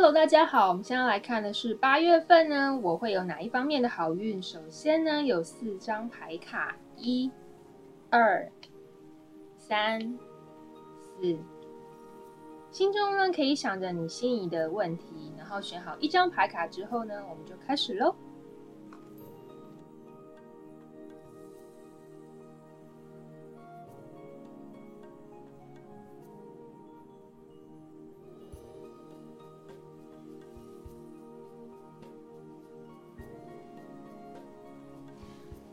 Hello，大家好，我们现在来看的是八月份呢，我会有哪一方面的好运？首先呢，有四张牌卡，一、二、三、四。心中呢可以想着你心仪的问题，然后选好一张牌卡之后呢，我们就开始喽。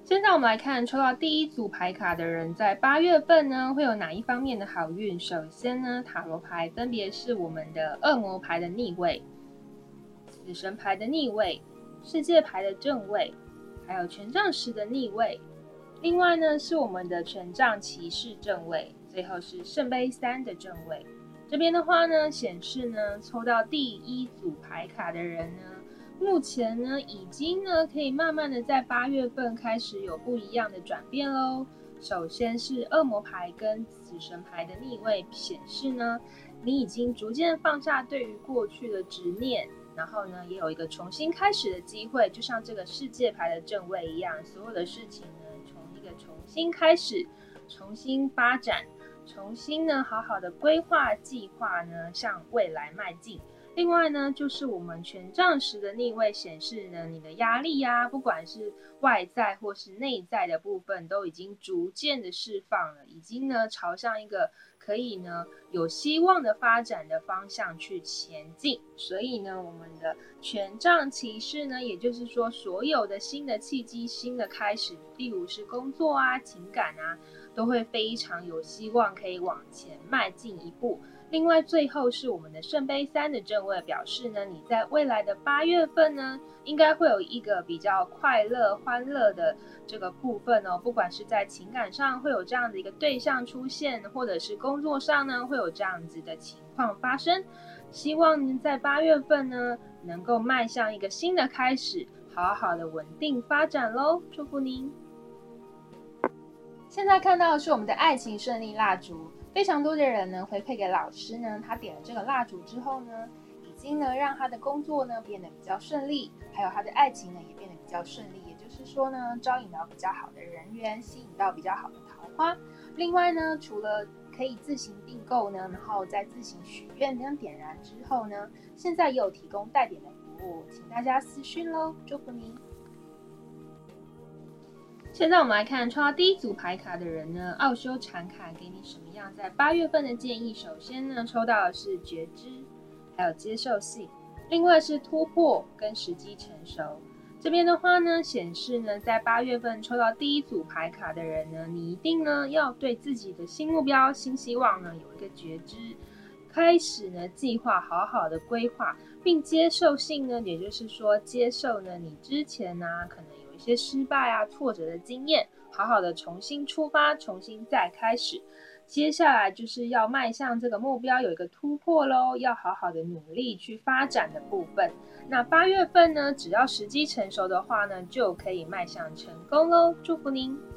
现在我们来看抽到第一组牌卡的人，在八月份呢会有哪一方面的好运？首先呢，塔罗牌分别是我们的恶魔牌的逆位、死神牌的逆位、世界牌的正位，还有权杖十的逆位。另外呢，是我们的权杖骑士正位，最后是圣杯三的正位。这边的话呢，显示呢，抽到第一组牌卡的人呢。目前呢，已经呢可以慢慢的在八月份开始有不一样的转变喽。首先是恶魔牌跟死神牌的逆位显示呢，你已经逐渐放下对于过去的执念，然后呢也有一个重新开始的机会，就像这个世界牌的正位一样，所有的事情呢从一个重新开始，重新发展，重新呢好好的规划计划呢向未来迈进。另外呢，就是我们权杖十的逆位显示呢，你的压力呀，不管是外在或是内在的部分，都已经逐渐的释放了，已经呢朝向一个可以呢有希望的发展的方向去前进。所以呢，我们的权杖骑士呢，也就是说，所有的新的契机、新的开始，例如是工作啊、情感啊，都会非常有希望可以往前迈进一步。另外，最后是我们的圣杯三的正位，表示呢，你在未来的八月份呢，应该会有一个比较快乐、欢乐的这个部分哦。不管是在情感上会有这样的一个对象出现，或者是工作上呢会有这样子的情况发生。希望您在八月份呢，能够迈向一个新的开始，好好的稳定发展喽。祝福您！现在看到的是我们的爱情顺利蜡烛。非常多的人呢回馈给老师呢，他点了这个蜡烛之后呢，已经呢让他的工作呢变得比较顺利，还有他的爱情呢也变得比较顺利。也就是说呢，招引到比较好的人缘，吸引到比较好的桃花。另外呢，除了可以自行订购呢，然后再自行许愿跟点燃之后呢，现在也有提供带点的服务，请大家私讯喽，祝福您。现在我们来看抽到第一组牌卡的人呢，奥修禅卡给你什么样在八月份的建议？首先呢，抽到的是觉知，还有接受性，另外是突破跟时机成熟。这边的话呢，显示呢，在八月份抽到第一组牌卡的人呢，你一定呢要对自己的新目标、新希望呢有一个觉知，开始呢计划好好的规划，并接受性呢，也就是说接受呢你之前呢可能。有些失败啊、挫折的经验，好好的重新出发，重新再开始。接下来就是要迈向这个目标，有一个突破喽，要好好的努力去发展的部分。那八月份呢，只要时机成熟的话呢，就可以迈向成功喽。祝福您！